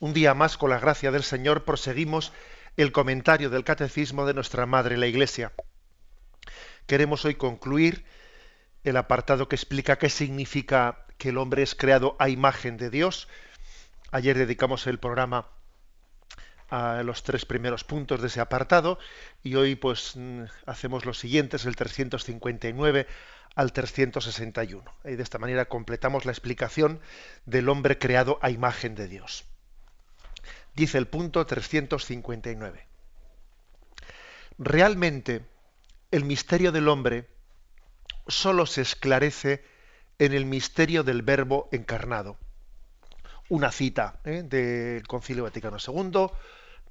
Un día más, con la gracia del Señor, proseguimos el comentario del Catecismo de nuestra Madre la Iglesia. Queremos hoy concluir el apartado que explica qué significa que el hombre es creado a imagen de Dios. Ayer dedicamos el programa a los tres primeros puntos de ese apartado y hoy pues mm, hacemos los siguientes, el 359 al 361. Y de esta manera completamos la explicación del hombre creado a imagen de Dios dice el punto 359. Realmente el misterio del hombre solo se esclarece en el misterio del verbo encarnado. Una cita ¿eh? del Concilio Vaticano II,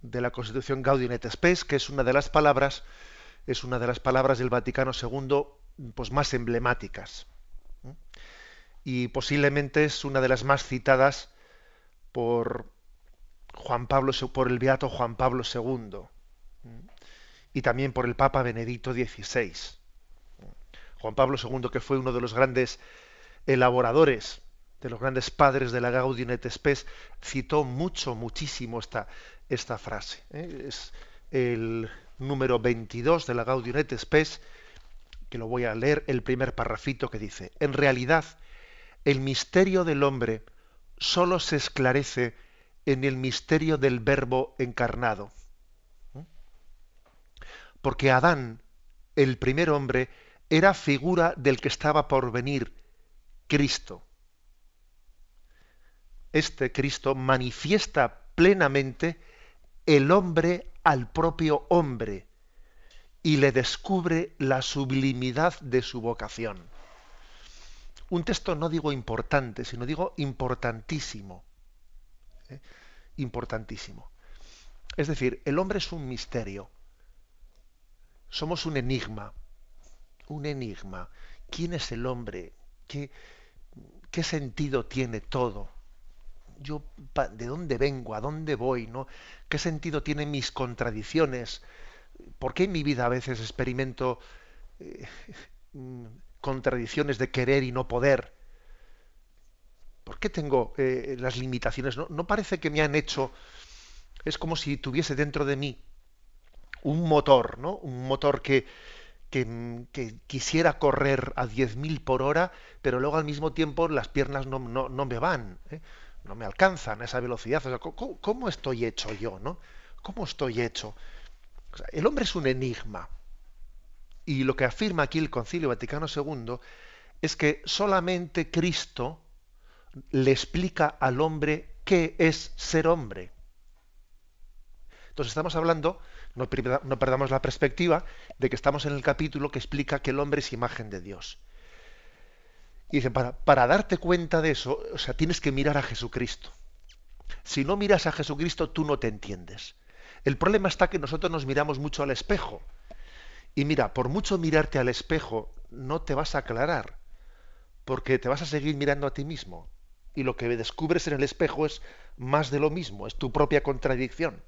de la Constitución Gaudium et Spes, que es una de las palabras, es una de las palabras del Vaticano II pues, más emblemáticas. ¿eh? Y posiblemente es una de las más citadas por, Juan Pablo, por el beato Juan Pablo II y también por el Papa Benedicto XVI. Juan Pablo II, que fue uno de los grandes elaboradores, de los grandes padres de la Gaudium et Spes, citó mucho, muchísimo esta, esta frase. ¿eh? Es el número 22 de la Gaudium et Spes, que lo voy a leer, el primer parrafito que dice, en realidad, el misterio del hombre sólo se esclarece en el misterio del verbo encarnado. Porque Adán, el primer hombre, era figura del que estaba por venir, Cristo. Este Cristo manifiesta plenamente el hombre al propio hombre y le descubre la sublimidad de su vocación. Un texto no digo importante, sino digo importantísimo. ¿eh? Importantísimo. Es decir, el hombre es un misterio. Somos un enigma. Un enigma. ¿Quién es el hombre? ¿Qué, sentido tiene todo? Yo, ¿de dónde vengo? ¿A dónde voy? ¿no? ¿Qué sentido tienen mis contradicciones? ¿Por qué en mi vida a veces experimento eh, contradicciones de querer y no poder? ¿Por qué tengo eh, las limitaciones? ¿No, parece que me han hecho... Es como si tuviese dentro de mí un motor, ¿no? Un motor que, quisiera correr a 10.000 por hora, pero luego al mismo tiempo las piernas no, me van, ¿eh? no me alcanzan a esa velocidad. ¿cómo, estoy hecho yo? ¿no? ¿Cómo estoy hecho? el hombre es un enigma. Y lo que afirma aquí el Concilio Vaticano II es que solamente Cristo le explica al hombre qué es ser hombre. Entonces estamos hablando, no, perdamos la perspectiva, de que estamos en el capítulo que explica que el hombre es imagen de Dios. Y dice, para, para darte cuenta de eso, o sea, tienes que mirar a Jesucristo. Si no miras a Jesucristo, tú no te entiendes. El problema está que nosotros nos miramos mucho al espejo. Y mira, por mucho mirarte al espejo, no te vas a aclarar, porque te vas a seguir mirando a ti mismo y lo que descubres en el espejo es más de lo mismo, es tu propia contradicción.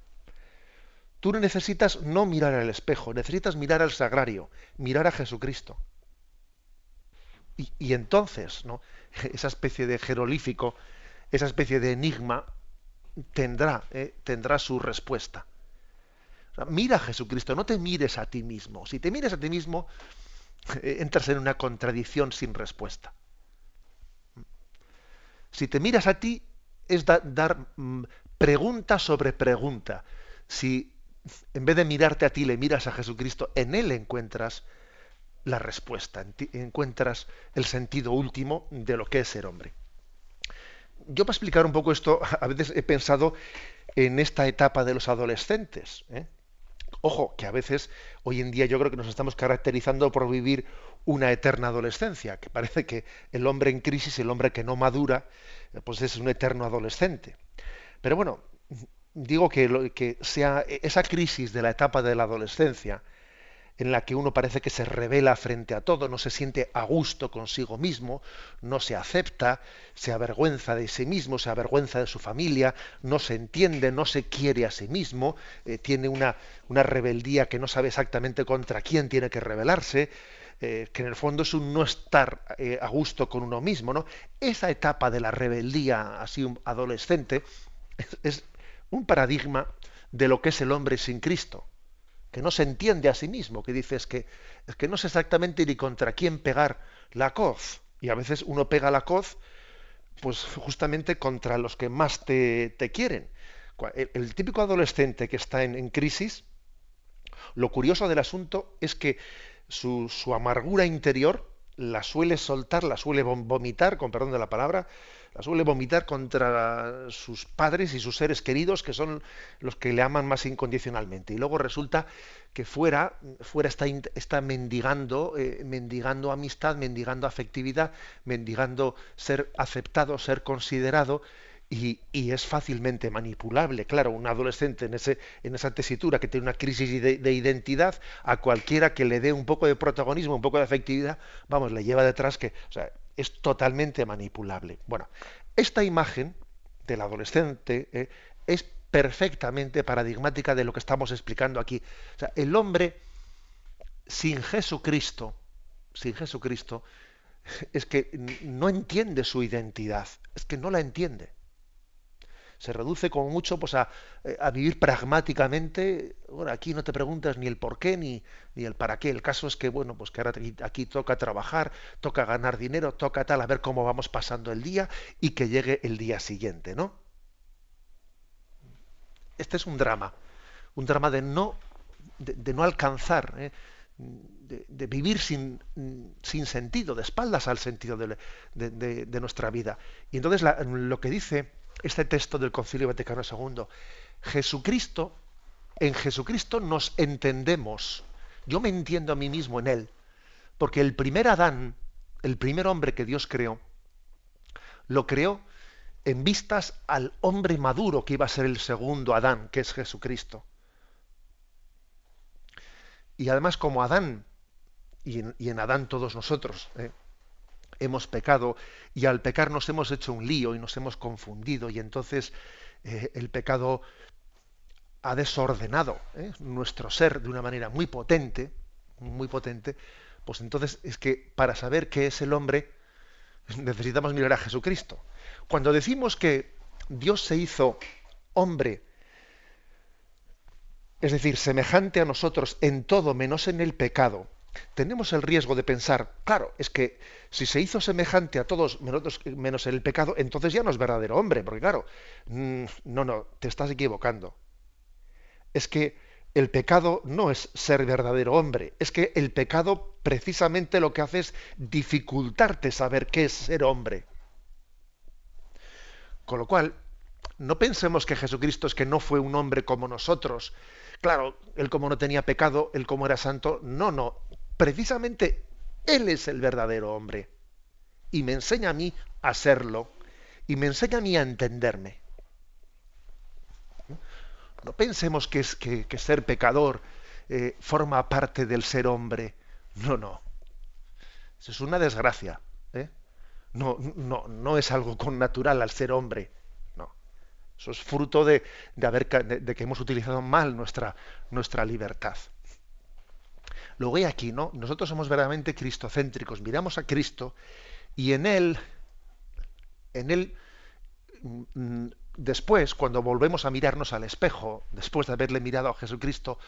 Tú necesitas no mirar al espejo, necesitas mirar al sagrario, mirar a Jesucristo. Y, entonces, ¿no? esa especie de jerolífico, esa especie de enigma, tendrá, ¿eh? tendrá su respuesta. mira a Jesucristo, no te mires a ti mismo. Si te miras a ti mismo, entras en una contradicción sin respuesta. Si te miras a ti, es dar mm, pregunta sobre pregunta. Si en vez de mirarte a ti le miras a Jesucristo, en Él encuentras la respuesta, encuentras el sentido último de lo que es ser hombre. Yo para explicar un poco esto, a veces he pensado en esta etapa de los adolescentes. ¿eh? Ojo, que a veces hoy en día yo creo que nos estamos caracterizando por vivir una eterna adolescencia, que parece que el hombre en crisis, el hombre que no madura, pues es un eterno adolescente. Pero bueno, digo que, que sea esa crisis de la etapa de la adolescencia, en la que uno parece que se revela frente a todo, no se siente a gusto consigo mismo, no se acepta, se avergüenza de sí mismo, se avergüenza de su familia, no se entiende, no se quiere a sí mismo, eh, tiene una, una, rebeldía que no sabe exactamente contra quién tiene que rebelarse, eh, que en el fondo es un no estar eh, a gusto con uno mismo. ¿no? Esa etapa de la rebeldía así un adolescente es un paradigma de lo que es el hombre sin Cristo que no se entiende a sí mismo, que dices que, es que no sé exactamente ni contra quién pegar la coz. Y a veces uno pega la coz, pues justamente contra los que más te, quieren. El, típico adolescente que está en, crisis, lo curioso del asunto es que su, su amargura interior la suele soltar, la suele vomitar, con perdón de la palabra, la suele vomitar contra sus padres y sus seres queridos, que son los que le aman más incondicionalmente. Y luego resulta que fuera, fuera está, está mendigando, eh, mendigando amistad, mendigando afectividad, mendigando ser aceptado, ser considerado, y, es fácilmente manipulable. Claro, un adolescente en, ese, en esa tesitura que tiene una crisis de, identidad, a cualquiera que le dé un poco de protagonismo, un poco de afectividad, vamos, le lleva detrás que es totalmente manipulable. Bueno, esta imagen del adolescente eh, es perfectamente paradigmática de lo que estamos explicando aquí. O sea, el hombre sin Jesucristo, sin Jesucristo, es que no entiende su identidad, es que no la entiende se reduce como mucho pues a, eh, a vivir pragmáticamente. Bueno, aquí no te preguntas ni el por qué ni, ni el para qué. El caso es que, bueno, pues que ahora aquí, toca trabajar, toca ganar dinero, toca tal, a ver cómo vamos pasando el día y que llegue el día siguiente, ¿no? Este es un drama, un drama de no, de, no alcanzar, ¿eh? de, vivir sin, sin, sentido, de espaldas al sentido de, de nuestra vida. Y entonces lo que dice este texto del Concilio Vaticano II. Jesucristo, en Jesucristo nos entendemos. Yo me entiendo a mí mismo en Él. Porque el primer Adán, el primer hombre que Dios creó, lo creó en vistas al hombre maduro que iba a ser el segundo Adán, que es Jesucristo. Y además como Adán, y en, Adán todos nosotros, ¿eh? Hemos pecado y al pecar nos hemos hecho un lío y nos hemos confundido y entonces eh, el pecado ha desordenado ¿eh? nuestro ser de una manera muy potente, muy potente, pues entonces es que para saber qué es el hombre necesitamos mirar a Jesucristo. Cuando decimos que Dios se hizo hombre, es decir, semejante a nosotros en todo menos en el pecado, tenemos el riesgo de pensar, claro, es que si se hizo semejante a todos menos el pecado, entonces ya no es verdadero hombre, porque claro, mm, no, no, te estás equivocando. Es que el pecado no es ser verdadero hombre, es que el pecado precisamente lo que hace es dificultarte saber qué es ser hombre. Con lo cual, no pensemos que Jesucristo es que no fue un hombre como nosotros. Claro, él como no tenía pecado, él como era santo, no, no, precisamente Él es el verdadero hombre. Y me enseña a mí a serlo. Y me enseña a mí a entenderme. No pensemos que, es, que, ser pecador eh, forma parte del ser hombre. No, no. Eso es una desgracia. ¿eh? No, no, no es algo con natural al ser hombre. No. Eso es fruto de, de, haber, de que hemos utilizado mal nuestra, nuestra libertad. Luego hay aquí, ¿no? Nosotros somos verdaderamente cristocéntricos, miramos a Cristo y en Él, en Él, mm, después, cuando volvemos a mirarnos al espejo, después de haberle mirado a Jesucristo,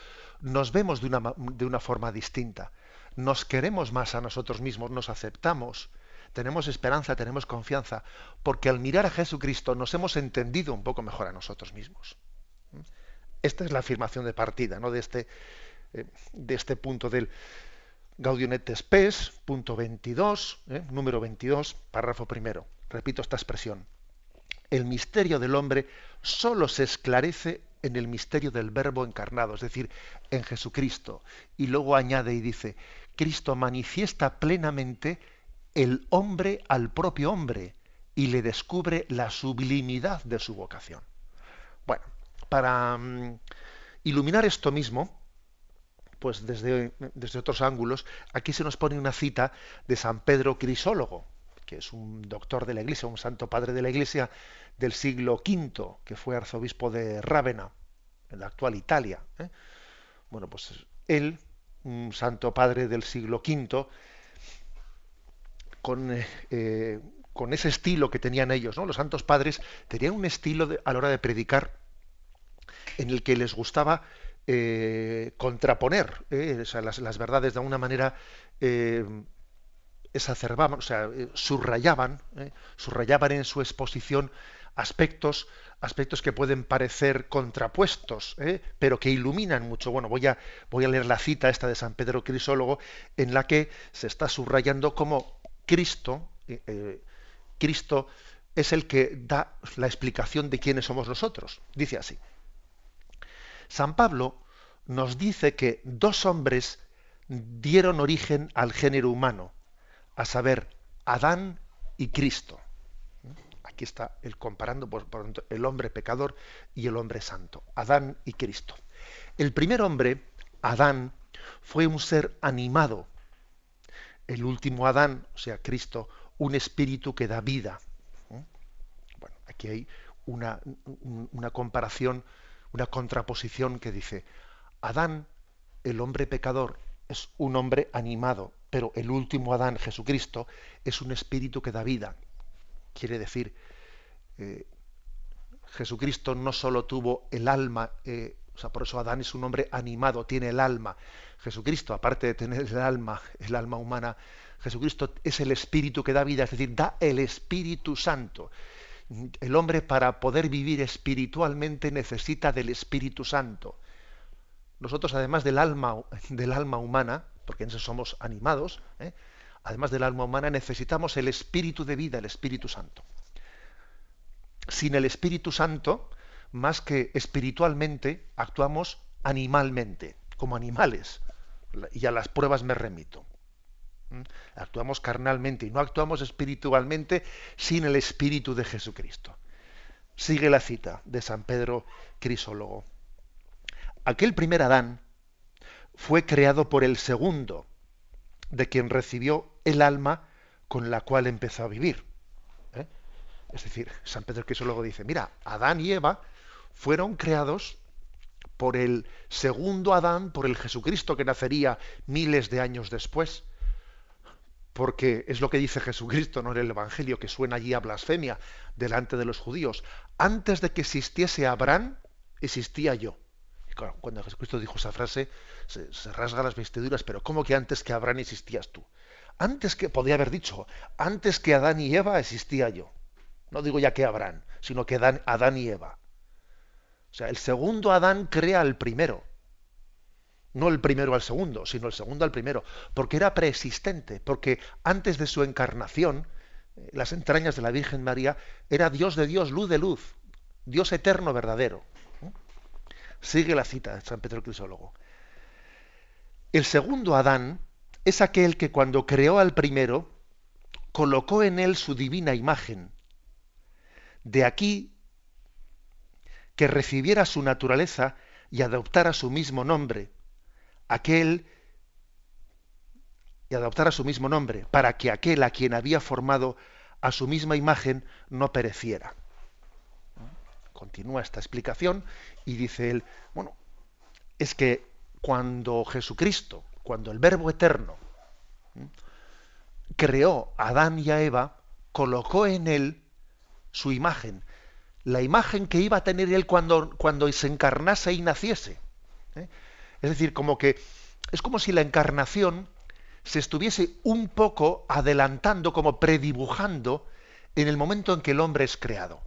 nos vemos de una, de una forma distinta. Nos queremos más a nosotros mismos, nos aceptamos, tenemos esperanza, tenemos confianza, porque al mirar a Jesucristo nos hemos entendido un poco mejor a nosotros mismos. Esta es la afirmación de partida ¿no? de, este, eh, de este punto del Gaudium et Spes, punto 22, eh, número 22, párrafo primero. Repito esta expresión. El misterio del hombre solo se esclarece en el misterio del Verbo encarnado, es decir, en Jesucristo. Y luego añade y dice, Cristo manifiesta plenamente el hombre al propio hombre y le descubre la sublimidad de su vocación. Bueno, para mm, iluminar esto mismo, pues desde, otros ángulos, aquí se nos pone una cita de San Pedro Crisólogo, que es un doctor de la Iglesia, un santo padre de la Iglesia del siglo V, que fue arzobispo de Rávena, en la actual Italia. ¿eh? Bueno, pues él, un santo padre del siglo V, con, eh, eh, con ese estilo que tenían ellos, ¿no? Los santos padres tenían un estilo a la hora de predicar en el que les gustaba contraponer las, las, verdades de alguna manera exacerbaban, o sea, subrayaban, subrayaban en su exposición aspectos, aspectos que pueden parecer contrapuestos, ¿eh? pero que iluminan mucho. Bueno, voy a, voy a leer la cita esta de San Pedro Crisólogo, en la que se está subrayando cómo Cristo, eh, eh, Cristo es el que da la explicación de quiénes somos nosotros. Dice así. San Pablo nos dice que dos hombres dieron origen al género humano, a saber, Adán y Cristo. Aquí está el comparando por, el hombre pecador y el hombre santo, Adán y Cristo. El primer hombre, Adán, fue un ser animado. El último Adán, o sea, Cristo, un espíritu que da vida. Bueno, aquí hay una comparación, una contraposición que dice, Adán, el hombre pecador, es un hombre animado, pero el último Adán, Jesucristo, es un espíritu que da vida. Quiere decir, eh, Jesucristo no solo tuvo el alma, eh, o sea, por eso Adán es un hombre animado, tiene el alma. Jesucristo, aparte de tener el alma, el alma humana, Jesucristo es el espíritu que da vida, es decir, da el Espíritu Santo. El hombre para poder vivir espiritualmente necesita del Espíritu Santo. Nosotros, además del alma, del alma humana, porque en eso somos animados, ¿eh? además del alma humana, necesitamos el espíritu de vida, el Espíritu Santo. Sin el Espíritu Santo, más que espiritualmente, actuamos animalmente, como animales. Y a las pruebas me remito. Actuamos carnalmente y no actuamos espiritualmente sin el Espíritu de Jesucristo. Sigue la cita de San Pedro Crisólogo. Aquel primer Adán fue creado por el segundo, de quien recibió el alma con la cual empezó a vivir. ¿eh? Es decir, San Pedro luego dice, mira, Adán y Eva fueron creados por el segundo Adán, por el Jesucristo que nacería miles de años después. Porque es lo que dice Jesucristo ¿no? en el Evangelio, que suena allí a blasfemia delante de los judíos. Antes de que existiese Abraham, existía yo. cuando Jesucristo dijo esa frase, se, rasga las vestiduras, pero ¿cómo que antes que Abraham existías tú? Antes que, podía haber dicho, antes que Adán y Eva existía yo. No digo ya que Abraham, sino que Adán, y Eva. O sea, el segundo Adán crea al primero. No el primero al segundo, sino el segundo al primero. Porque era preexistente, porque antes de su encarnación, eh, las entrañas de la Virgen María, era Dios de Dios, luz de luz, Dios eterno verdadero. Sigue la cita de San Pedro Crisólogo. El segundo Adán es aquel que cuando creó al primero, colocó en él su divina imagen. De aquí que recibiera su naturaleza y adoptara su mismo nombre, aquel y adoptara su mismo nombre, para que aquel a quien había formado a su misma imagen no pereciera. Continúa esta explicación y dice él, bueno, es que cuando Jesucristo cuando el Verbo Eterno creó a Adán y a Eva, colocó en él su imagen, la imagen que iba a tener él cuando, cuando se encarnase y naciese. ¿eh? Es decir, como que es como si la encarnación se estuviese un poco adelantando, como predibujando en el momento en que el hombre es creado.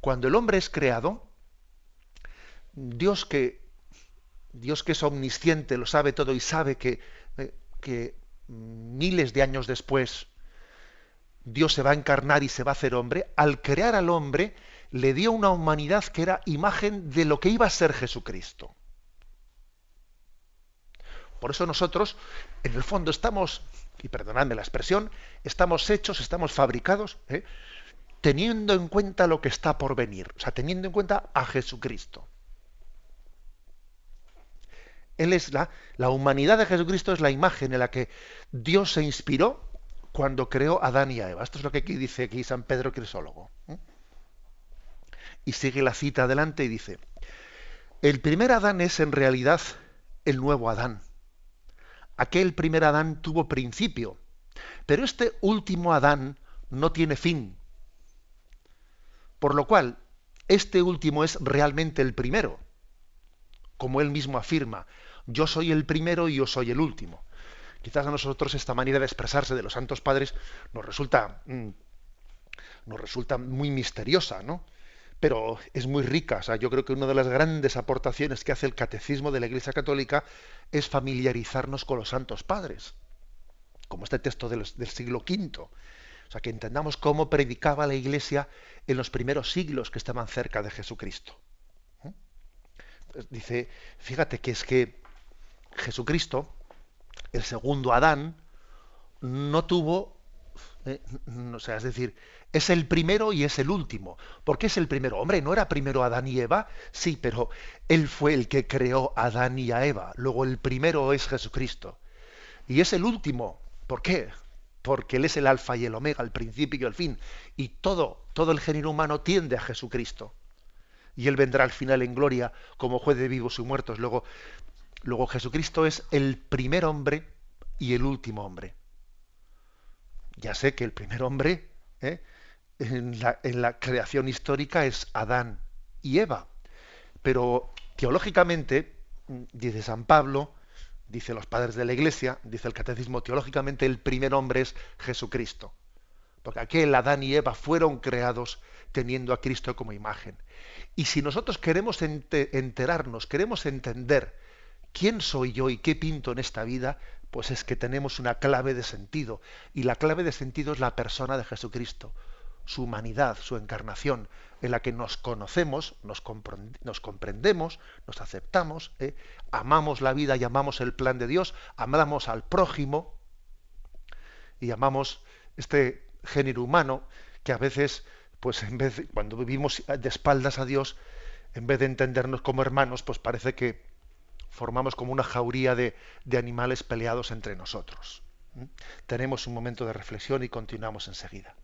Cuando el hombre es creado, Dios que Dios que es omnisciente, lo sabe todo y sabe que, eh, que miles de años después Dios se va a encarnar y se va a hacer hombre, al crear al hombre le dio una humanidad que era imagen de lo que iba a ser Jesucristo. Por eso nosotros, en el fondo, estamos, y perdonadme la expresión, estamos hechos, estamos fabricados, ¿eh? teniendo en cuenta lo que está por venir, o sea, teniendo en cuenta a Jesucristo. Él es la, la humanidad de Jesucristo es la imagen en la que Dios se inspiró cuando creó a Adán y a Eva. Esto es lo que aquí dice aquí San Pedro Crisólogo. Y sigue la cita adelante y dice, el primer Adán es en realidad el nuevo Adán. Aquel primer Adán tuvo principio, pero este último Adán no tiene fin. Por lo cual, este último es realmente el primero, como él mismo afirma, yo soy el primero y yo soy el último. Quizás a nosotros esta manera de expresarse de los santos padres nos resulta, mm, nos resulta muy misteriosa, ¿no? Pero es muy rica. O sea, yo creo que una de las grandes aportaciones que hace el catecismo de la Iglesia Católica es familiarizarnos con los santos padres, como este texto del, del siglo V. O sea, que entendamos cómo predicaba la Iglesia en los primeros siglos que estaban cerca de Jesucristo. ¿Eh? Dice, fíjate que es que Jesucristo, el segundo Adán, no tuvo, eh, o sea, es decir, es el primero y es el último. ¿Por qué es el primero? Hombre, ¿no era primero Adán y Eva? Sí, pero él fue el que creó a Adán y a Eva. Luego el primero es Jesucristo. Y es el último. ¿Por qué? Porque él es el alfa y el omega, el principio y el fin. Y todo, todo el género humano tiende a Jesucristo. Y él vendrá al final en gloria como juez de vivos y muertos. Luego, Luego Jesucristo es el primer hombre y el último hombre. Ya sé que el primer hombre ¿eh? en, la, creación histórica es Adán y Eva, pero teológicamente, dice San Pablo, dice los padres de la Iglesia, dice el catecismo, teológicamente el primer hombre es Jesucristo. Porque aquel Adán y Eva fueron creados teniendo a Cristo como imagen. Y si nosotros queremos enterarnos, queremos entender ¿Quién soy yo y qué pinto en esta vida? Pues es que tenemos una clave de sentido. Y la clave de sentido es la persona de Jesucristo, su humanidad, su encarnación, en la que nos conocemos, nos, comprendemos, nos aceptamos, ¿eh? amamos la vida y amamos el plan de Dios, amamos al prójimo y amamos este género humano que a veces, pues en vez cuando vivimos de espaldas a Dios, en vez de entendernos como hermanos, pues parece que formamos como una jauría de, animales peleados entre nosotros. ¿Mm? Tenemos un momento de reflexión y continuamos enseguida.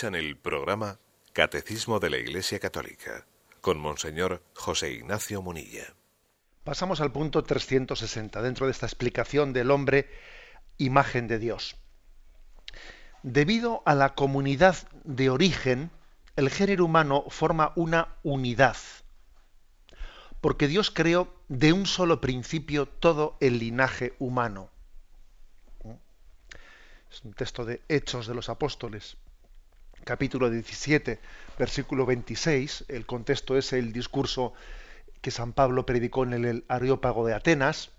Escuchan el programa Catecismo de la Iglesia Católica con Monseñor José Ignacio Munilla. Pasamos al punto 360 dentro de esta explicación del hombre imagen de Dios. Debido a la comunidad de origen, el género humano forma una unidad, porque Dios creó de un solo principio todo el linaje humano. Es un texto de Hechos de los Apóstoles capítulo 17, versículo 26. El contexto es el discurso que San Pablo predicó en el Areópago de Atenas.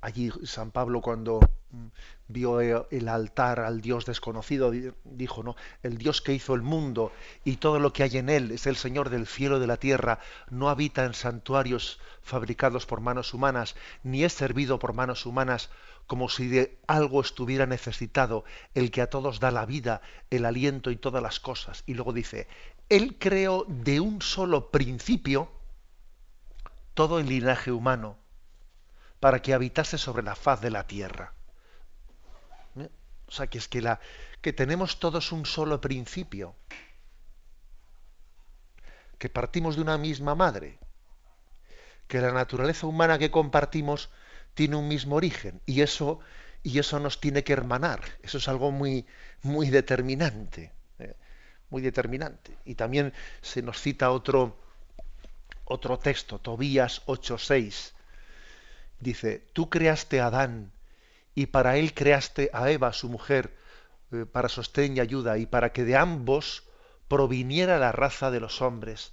Allí San Pablo cuando mm, vio el altar al Dios desconocido, dijo, ¿no? El Dios que hizo el mundo y todo lo que hay en él es el Señor del cielo y de la tierra, no habita en santuarios fabricados por manos humanas, ni es servido por manos humanas, como si de algo estuviera necesitado, el que a todos da la vida, el aliento y todas las cosas. Y luego dice, Él creó de un solo principio todo el linaje humano, para que habitase sobre la faz de la tierra. ¿Eh? O sea, que es que, la, que tenemos todos un solo principio, que partimos de una misma madre, que la naturaleza humana que compartimos tiene un mismo origen y eso, y eso nos tiene que hermanar. Eso es algo muy, muy determinante, ¿eh? muy determinante. Y también se nos cita otro, otro texto, Tobías 8:6. Dice, tú creaste a Adán y para él creaste a Eva, su mujer, eh, para sostén y ayuda, y para que de ambos proviniera la raza de los hombres.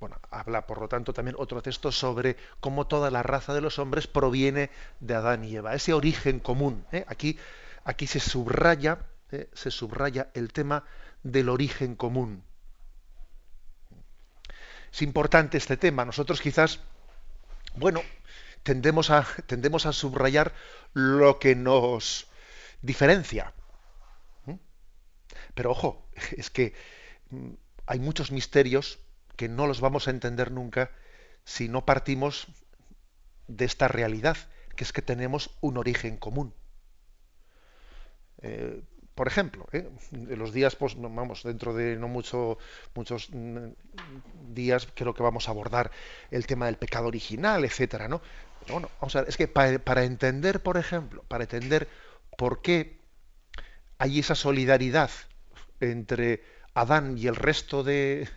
Bueno, habla por lo tanto también otro texto sobre cómo toda la raza de los hombres proviene de Adán y Eva, ese origen común. ¿eh? Aquí, aquí se subraya, ¿eh? se subraya el tema del origen común. Es importante este tema. Nosotros quizás, bueno, tendemos a, tendemos a subrayar lo que nos diferencia. Pero ojo, es que mm, hay muchos misterios que no los vamos a entender nunca si no partimos de esta realidad, que es que tenemos un origen común. Eh, por ejemplo, ¿eh? los días, pues, vamos, dentro de no mucho, muchos mm, días, creo que vamos a abordar el tema del pecado original, etcétera, ¿no? bueno, vamos a ver, es que para, entender, por ejemplo, para entender por qué hay esa solidaridad entre Adán y el resto de,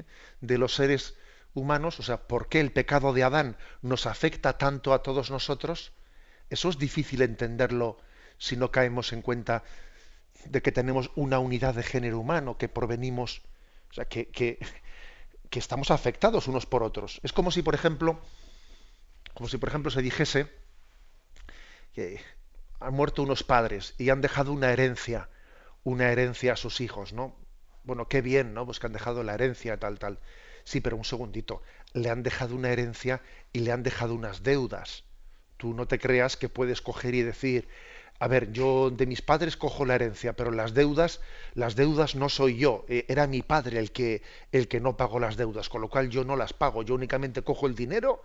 de los seres humanos, o sea, por qué el pecado de Adán nos afecta tanto a todos nosotros, eso es difícil entenderlo si no caemos en cuenta de que tenemos una unidad de género humano, que provenimos, o sea, que, que, estamos afectados unos por otros. Es como si, por ejemplo, como si, por ejemplo, se dijese que han muerto unos padres y han dejado una herencia, una herencia a sus hijos, ¿no? Bueno, qué bien, ¿no? Pues que han dejado la herencia, tal, tal. Sí, pero un segundito, le han dejado una herencia y le han dejado unas deudas. Tú no te creas que puedes coger y decir, a ver, yo de mis padres cojo la herencia, pero las deudas, las deudas no soy yo, eh, era mi padre el que, el que no pagó las deudas, con lo cual yo no las pago, yo únicamente cojo el dinero,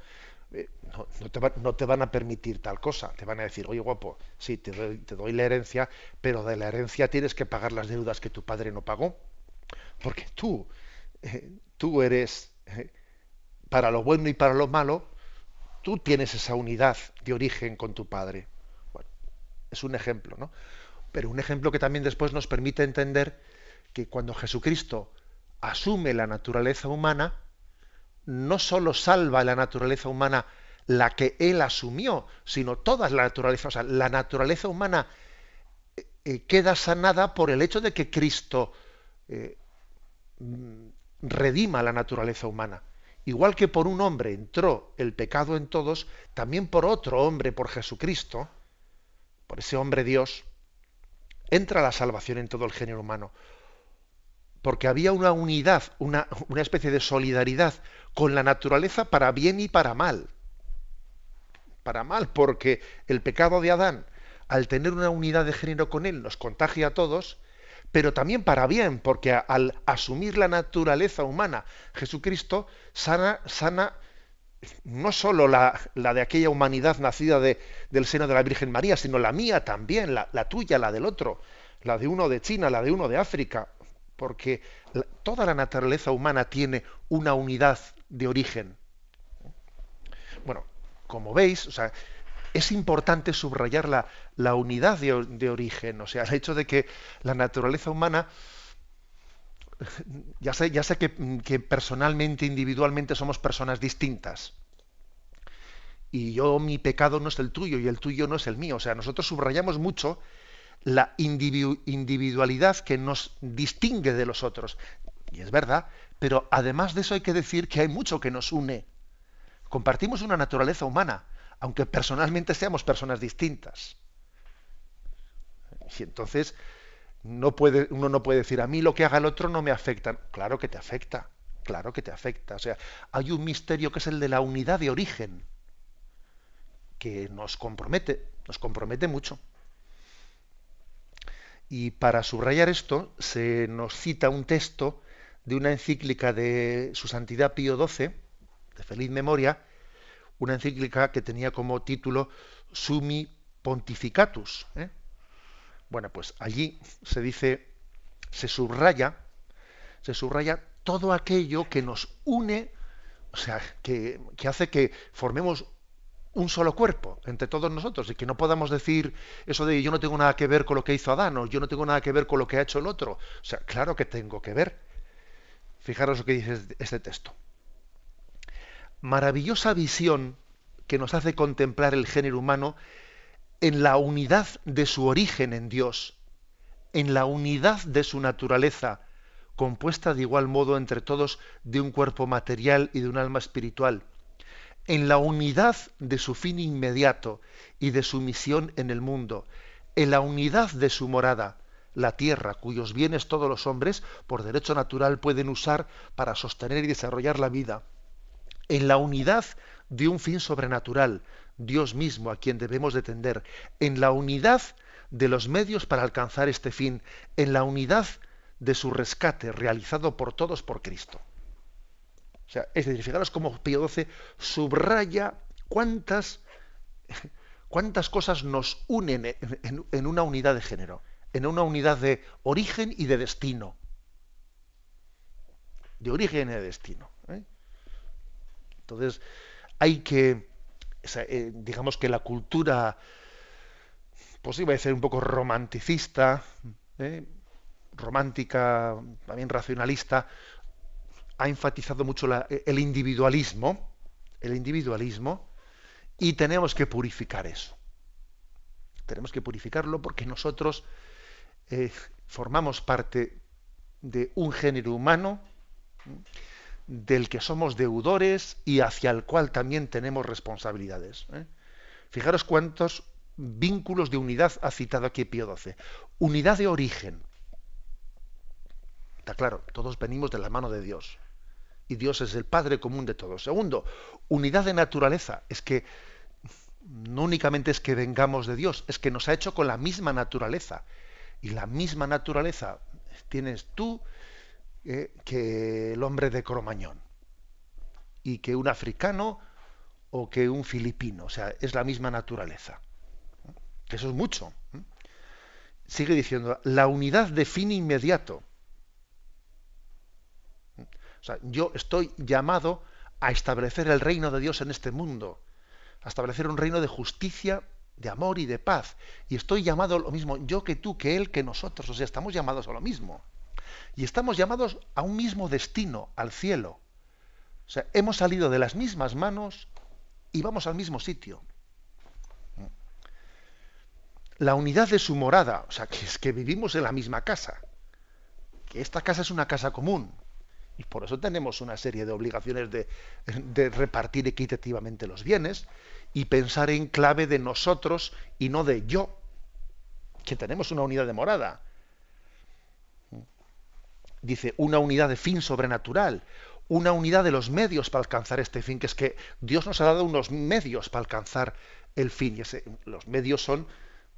eh, no, te no, te van a permitir tal cosa, te van a decir, oye guapo, sí, te doy, te doy la herencia, pero de la herencia tienes que pagar las deudas que tu padre no pagó, porque tú, eh, tú eres, para lo bueno y para lo malo, tú tienes esa unidad de origen con tu padre. Es un ejemplo, ¿no? Pero un ejemplo que también después nos permite entender que cuando Jesucristo asume la naturaleza humana, no sólo salva la naturaleza humana la que él asumió, sino toda la naturaleza. O sea, la naturaleza humana eh, eh, queda sanada por el hecho de que Cristo eh, redima la naturaleza humana. Igual que por un hombre entró el pecado en todos, también por otro hombre, por Jesucristo, por ese hombre Dios, entra la salvación en todo el género humano. Porque había una unidad, una, una especie de solidaridad con la naturaleza para bien y para mal. Para mal, porque el pecado de Adán, al tener una unidad de género con él, nos contagia a todos, pero también para bien, porque al asumir la naturaleza humana, Jesucristo sana, sana no solo la, de aquella humanidad nacida de, del seno de la Virgen María, sino la mía también, la, tuya, la del otro, la de uno de China, la de uno de África, porque toda la naturaleza humana tiene una unidad de origen. Bueno, como veis, o sea, es importante subrayar la, unidad de, origen, o sea, el hecho de que la naturaleza humana ya sé, ya sé que, personalmente, individualmente somos personas distintas. Y yo, mi pecado no es el tuyo y el tuyo no es el mío. O sea, nosotros subrayamos mucho la individualidad que nos distingue de los otros. Y es verdad, pero además de eso hay que decir que hay mucho que nos une. Compartimos una naturaleza humana, aunque personalmente seamos personas distintas. Y entonces, uno no puede decir, a mí lo que haga el otro no me afecta. Claro que te afecta, claro que te afecta. O sea, hay un misterio que es el de la unidad de origen, que nos compromete, nos compromete mucho. Y para subrayar esto, se nos cita un texto de una encíclica de Su Santidad Pío XII, de feliz memoria, una encíclica que tenía como título Sumi pontificatus. ¿eh? Bueno, pues allí se dice, se subraya, se subraya todo aquello que nos une, o sea, que, que hace que formemos un solo cuerpo entre todos nosotros y que no podamos decir eso de yo no tengo nada que ver con lo que hizo Adán o yo no tengo nada que ver con lo que ha hecho el otro. O sea, claro que tengo que ver. Fijaros lo que dice este texto. Maravillosa visión que nos hace contemplar el género humano en la unidad de su origen en Dios, en la unidad de su naturaleza, compuesta de igual modo entre todos de un cuerpo material y de un alma espiritual en la unidad de su fin inmediato y de su misión en el mundo, en la unidad de su morada, la tierra, cuyos bienes todos los hombres, por derecho natural, pueden usar para sostener y desarrollar la vida, en la unidad de un fin sobrenatural, Dios mismo a quien debemos de tender, en la unidad de los medios para alcanzar este fin, en la unidad de su rescate realizado por todos por Cristo. O sea, es decir, fijaros cómo Pío XII subraya cuántas, cuántas cosas nos unen en, una unidad de género, en una unidad de origen y de destino. De origen y de destino. ¿eh? Entonces, hay que, eh, digamos que la cultura, pues iba a ser un poco romanticista, ¿eh? romántica, también racionalista, ha enfatizado mucho el individualismo, el individualismo, y tenemos que purificar eso. Tenemos que purificarlo porque nosotros eh, formamos parte de un género humano del que somos deudores y hacia el cual también tenemos responsabilidades. ¿eh? Fijaros cuántos vínculos de unidad ha citado aquí Pío XII. Unidad de origen. Está claro, todos venimos de la mano de Dios y Dios es el Padre común de todos. Segundo, unidad de naturaleza. Es que no únicamente es que vengamos de Dios, es que nos ha hecho con la misma naturaleza. Y la misma naturaleza tienes tú eh, que el hombre de Cromañón. Y que un africano o que un filipino. O sea, es la misma naturaleza. Eso es mucho. Sigue diciendo, la unidad de fin inmediato sea, yo estoy llamado a establecer el reino de Dios en este mundo, a establecer un reino de justicia, de amor y de paz. Y estoy llamado a lo mismo, yo que tú, que él, que nosotros. O sea, estamos llamados a lo mismo. Y estamos llamados a un mismo destino, al cielo. O sea, hemos salido de las mismas manos y vamos al mismo sitio. La unidad de su morada, o sea, que es que vivimos en la misma casa. Que esta casa es una casa común. Y por eso tenemos una serie de obligaciones de, repartir equitativamente los bienes y pensar en clave de nosotros y no de yo, que tenemos una unidad de morada. Dice, una unidad de fin sobrenatural, una unidad de los medios para alcanzar este fin, que es que Dios nos ha dado unos medios para alcanzar el fin. Y los medios son,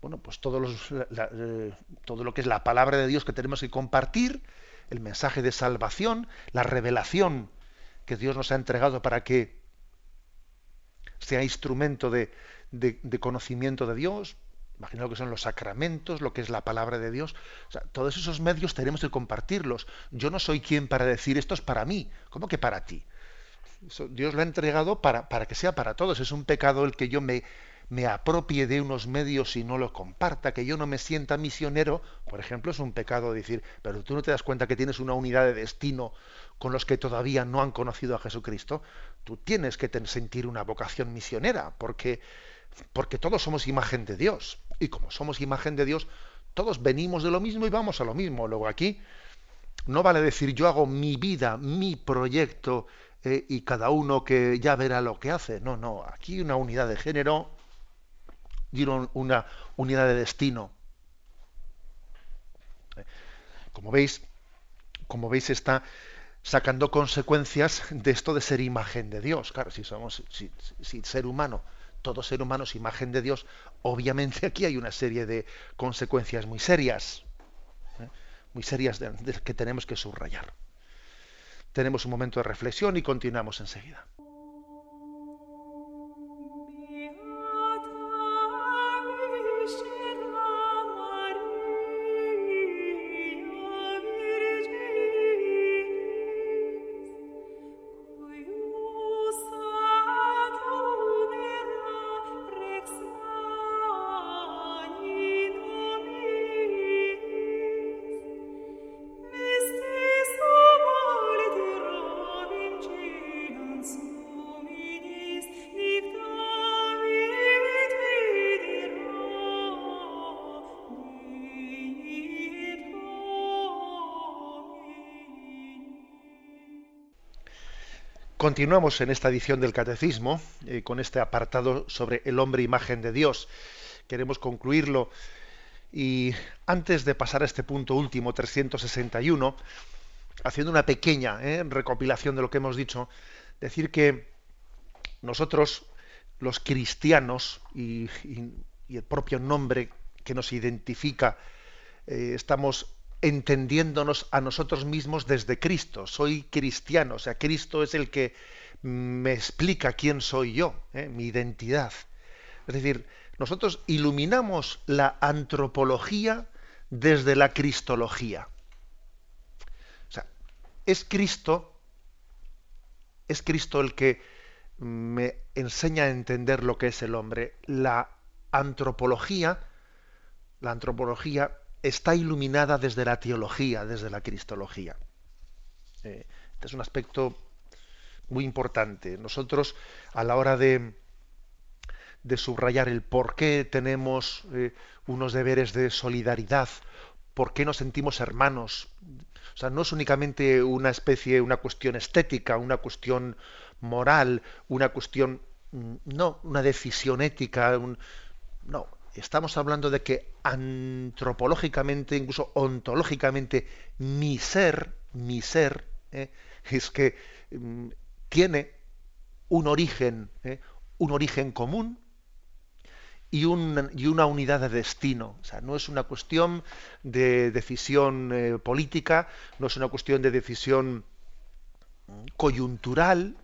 bueno, pues eh, todo lo que es la palabra de Dios que tenemos que compartir, el mensaje de salvación, la revelación que Dios nos ha entregado para que sea instrumento de, conocimiento de Dios, imagino lo que son los sacramentos, lo que es la palabra de Dios. todos esos medios tenemos que compartirlos. Yo no soy quien para decir esto es para mí. ¿Cómo que para ti? Dios lo ha entregado para, para que sea para todos. Es un pecado el que yo me, me apropie de unos medios y no lo comparta, que yo no me sienta misionero, por ejemplo, es un pecado decir, pero tú no te das cuenta que tienes una unidad de destino con los que todavía no han conocido a Jesucristo. Tú tienes que sentir una vocación misionera, porque, porque todos somos imagen de Dios. Y como somos imagen de Dios, todos venimos de lo mismo y vamos a lo mismo. Luego aquí no vale decir yo hago mi vida, mi proyecto, eh, y cada uno que ya verá lo que hace. No, no, aquí una unidad de género dieron una unidad de destino. Como veis, como veis está sacando consecuencias de esto de ser imagen de Dios. Claro, si somos si, ser humano, todo ser humano imagen de Dios, obviamente aquí hay una serie de consecuencias muy serias, ¿eh? muy serias que tenemos que subrayar. Tenemos un momento de reflexión y continuamos enseguida. Continuamos en esta edición del Catecismo eh, con este apartado sobre el hombre imagen de Dios. Queremos concluirlo y antes de pasar a este punto último, 361, haciendo una pequeña eh, recopilación de lo que hemos dicho, decir que nosotros, los cristianos, y, el propio nombre que nos identifica, eh, estamos entendiéndonos a nosotros mismos desde Cristo. Soy cristiano, o sea, Cristo es el que me explica quién soy yo, ¿eh? mi identidad. Es decir, nosotros iluminamos la antropología desde la cristología. O sea, es Cristo, es Cristo el que me enseña a entender lo que es el hombre. La antropología, la antropología está iluminada desde la teología, desde la cristología. Eh, este es un aspecto muy importante. Nosotros, a la hora de, subrayar el por qué tenemos eh, unos deberes de solidaridad, por qué nos sentimos hermanos, o sea, no es únicamente una especie, una cuestión estética, una cuestión moral, una cuestión, mm, no, una decisión ética, no, estamos hablando de que antropológicamente, incluso ontológicamente, mi ser, mi ser, ¿eh? es que mm, tiene un origen, ¿eh? un origen común y, una unidad de destino. O sea, no es una cuestión de decisión eh, política, no es una cuestión de decisión coyuntural.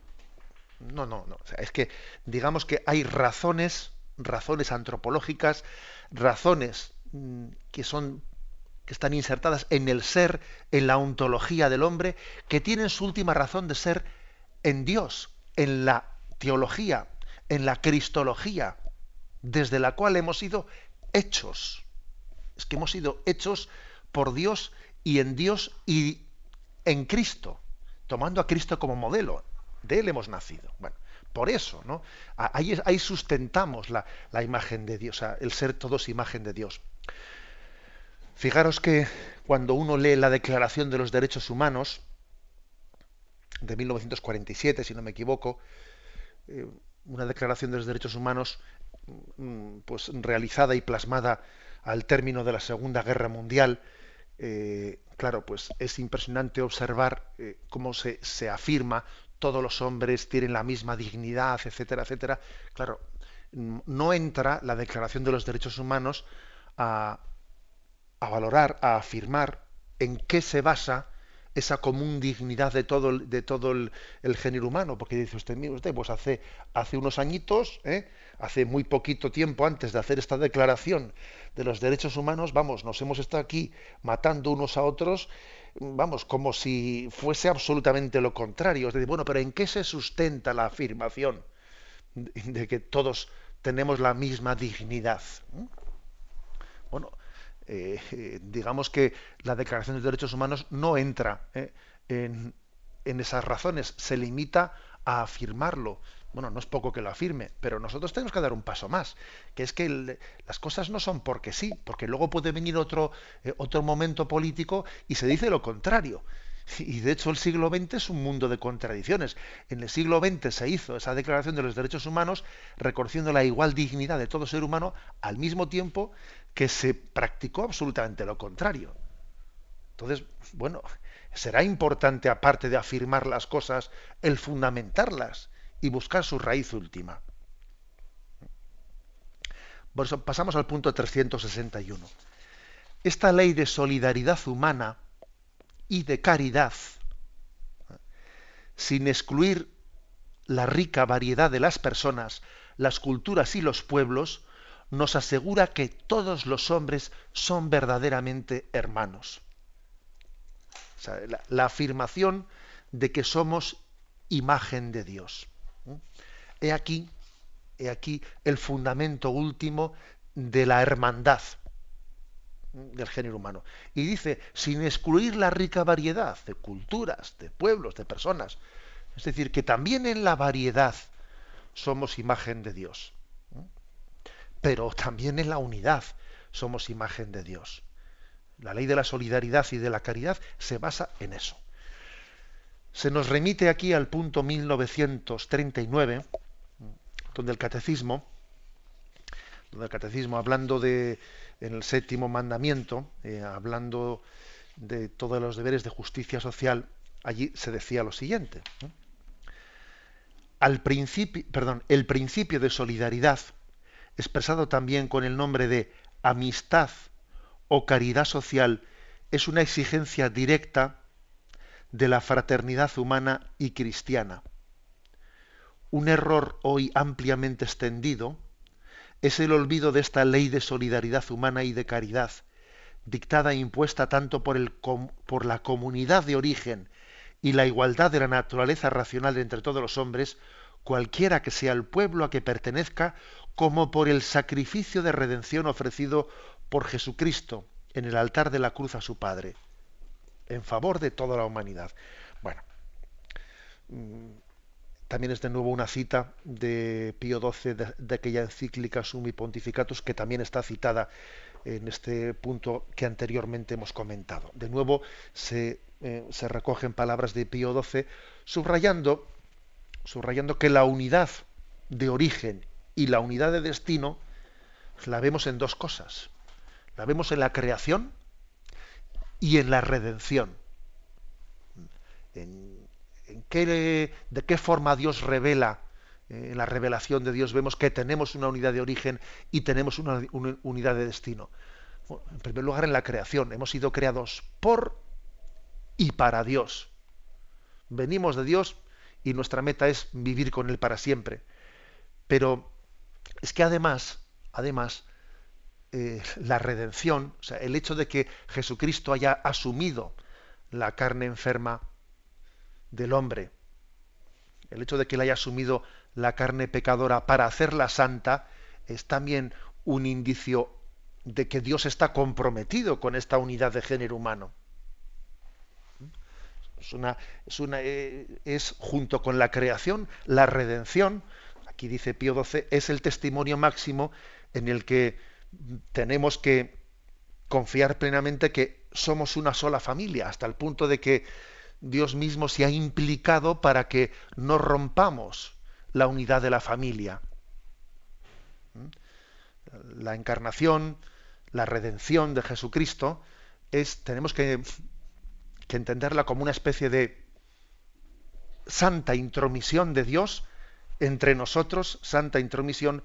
No, no, no. es que digamos que hay razones razones antropológicas, razones mm, que son que están insertadas en el ser, en la ontología del hombre, que tienen su última razón de ser en Dios, en la teología, en la cristología, desde la cual hemos sido hechos. Es que hemos sido hechos por Dios y en Dios y en Cristo, tomando a Cristo como modelo. De Él hemos nacido. Bueno, por eso, ¿no? Ahí, ahí sustentamos la, imagen de Dios, el ser todos imagen de Dios. Fijaros que cuando uno lee la Declaración de los Derechos Humanos de 1947, si no me equivoco, eh, una Declaración de los Derechos Humanos mm, pues realizada y plasmada al término de la Segunda Guerra Mundial, eh, claro, pues es impresionante observar eh, cómo se, se, afirma todos los hombres tienen la misma dignidad, etcétera, etcétera. Claro, no entra la Declaración de los Derechos Humanos a, valorar, a afirmar en qué se basa esa común dignidad de todo el, género humano, porque dice usted, mire usted, pues hace, hace unos añitos, ¿eh? hace muy poquito tiempo antes de hacer esta declaración de los derechos humanos, vamos, nos hemos estado aquí matando unos a otros vamos, como si fuese absolutamente lo contrario. Es decir, bueno, pero ¿en qué se sustenta la afirmación de que todos tenemos la misma dignidad? ¿Mm? Bueno, eh, digamos que la Declaración de Derechos Humanos no entra ¿eh? en, en esas razones, se limita a afirmarlo bueno, no es poco que lo afirme, pero nosotros tenemos que dar un paso más, que es que las cosas no son porque sí, porque luego puede venir otro, eh, otro momento político y se dice lo contrario. Y de hecho el siglo XX es un mundo de contradicciones. En el siglo XX se hizo esa declaración de los derechos humanos reconociendo la igual dignidad de todo ser humano al mismo tiempo que se practicó absolutamente lo contrario. Entonces, bueno, será importante, aparte de afirmar las cosas, el fundamentarlas y buscar su raíz última. Pasamos al punto 361. Esta ley de solidaridad humana y de caridad, sin excluir la rica variedad de las personas, las culturas y los pueblos, nos asegura que todos los hombres son verdaderamente hermanos. la, la afirmación de que somos imagen de Dios. He aquí, he aquí el fundamento último de la hermandad del género humano. Y dice, sin excluir la rica variedad de culturas, de pueblos, de personas. Es decir, que también en la variedad somos imagen de Dios. Pero también en la unidad somos imagen de Dios. La ley de la solidaridad y de la caridad se basa en eso. se nos remite aquí al punto 1939, donde el catecismo, catecismo, hablando de en el séptimo mandamiento, eh, hablando de todos los deberes de justicia social, allí se decía lo siguiente. Al perdón, el principio de solidaridad, expresado también con el nombre de amistad o caridad social, es una exigencia directa de la fraternidad humana y cristiana. Un error hoy ampliamente extendido es el olvido de esta ley de solidaridad humana y de caridad, dictada e impuesta tanto por, la comunidad de origen y la igualdad de la naturaleza racional entre todos los hombres, cualquiera que sea el pueblo a que pertenezca, como por el sacrificio de redención ofrecido por Jesucristo en el altar de la cruz a su Padre, en favor de toda la humanidad. Bueno, mm, también es de nuevo una cita de Pío XII de, aquella encíclica Sumi Pontificatus que también está citada en este punto que anteriormente hemos comentado. De nuevo se, eh, recogen palabras de Pío XII subrayando, que la unidad de origen y la unidad de destino la vemos en dos cosas. La vemos en la creación y en la redención. En, ¿De qué forma Dios revela? Eh, en la revelación de Dios vemos que tenemos una unidad de origen y tenemos una, unidad de destino. en primer lugar, en la creación. Hemos sido creados por y para Dios. Venimos de Dios y nuestra meta es vivir con Él para siempre. Pero es que además, además, eh, la redención, o sea, el hecho de que Jesucristo haya asumido la carne enferma del hombre, el hecho de que él haya asumido la carne pecadora para hacerla santa, es también un indicio de que Dios está comprometido con esta unidad de género humano. Es, una, es, eh, es junto con la creación, la redención, aquí dice Pío XII, es el testimonio máximo en el que tenemos que confiar plenamente que somos una sola familia, hasta el punto de que Dios mismo se ha implicado para que no rompamos la unidad de la familia. ¿Mm? La encarnación, la redención de Jesucristo, es, tenemos que, que entenderla como una especie de santa intromisión de Dios entre nosotros, santa intromisión,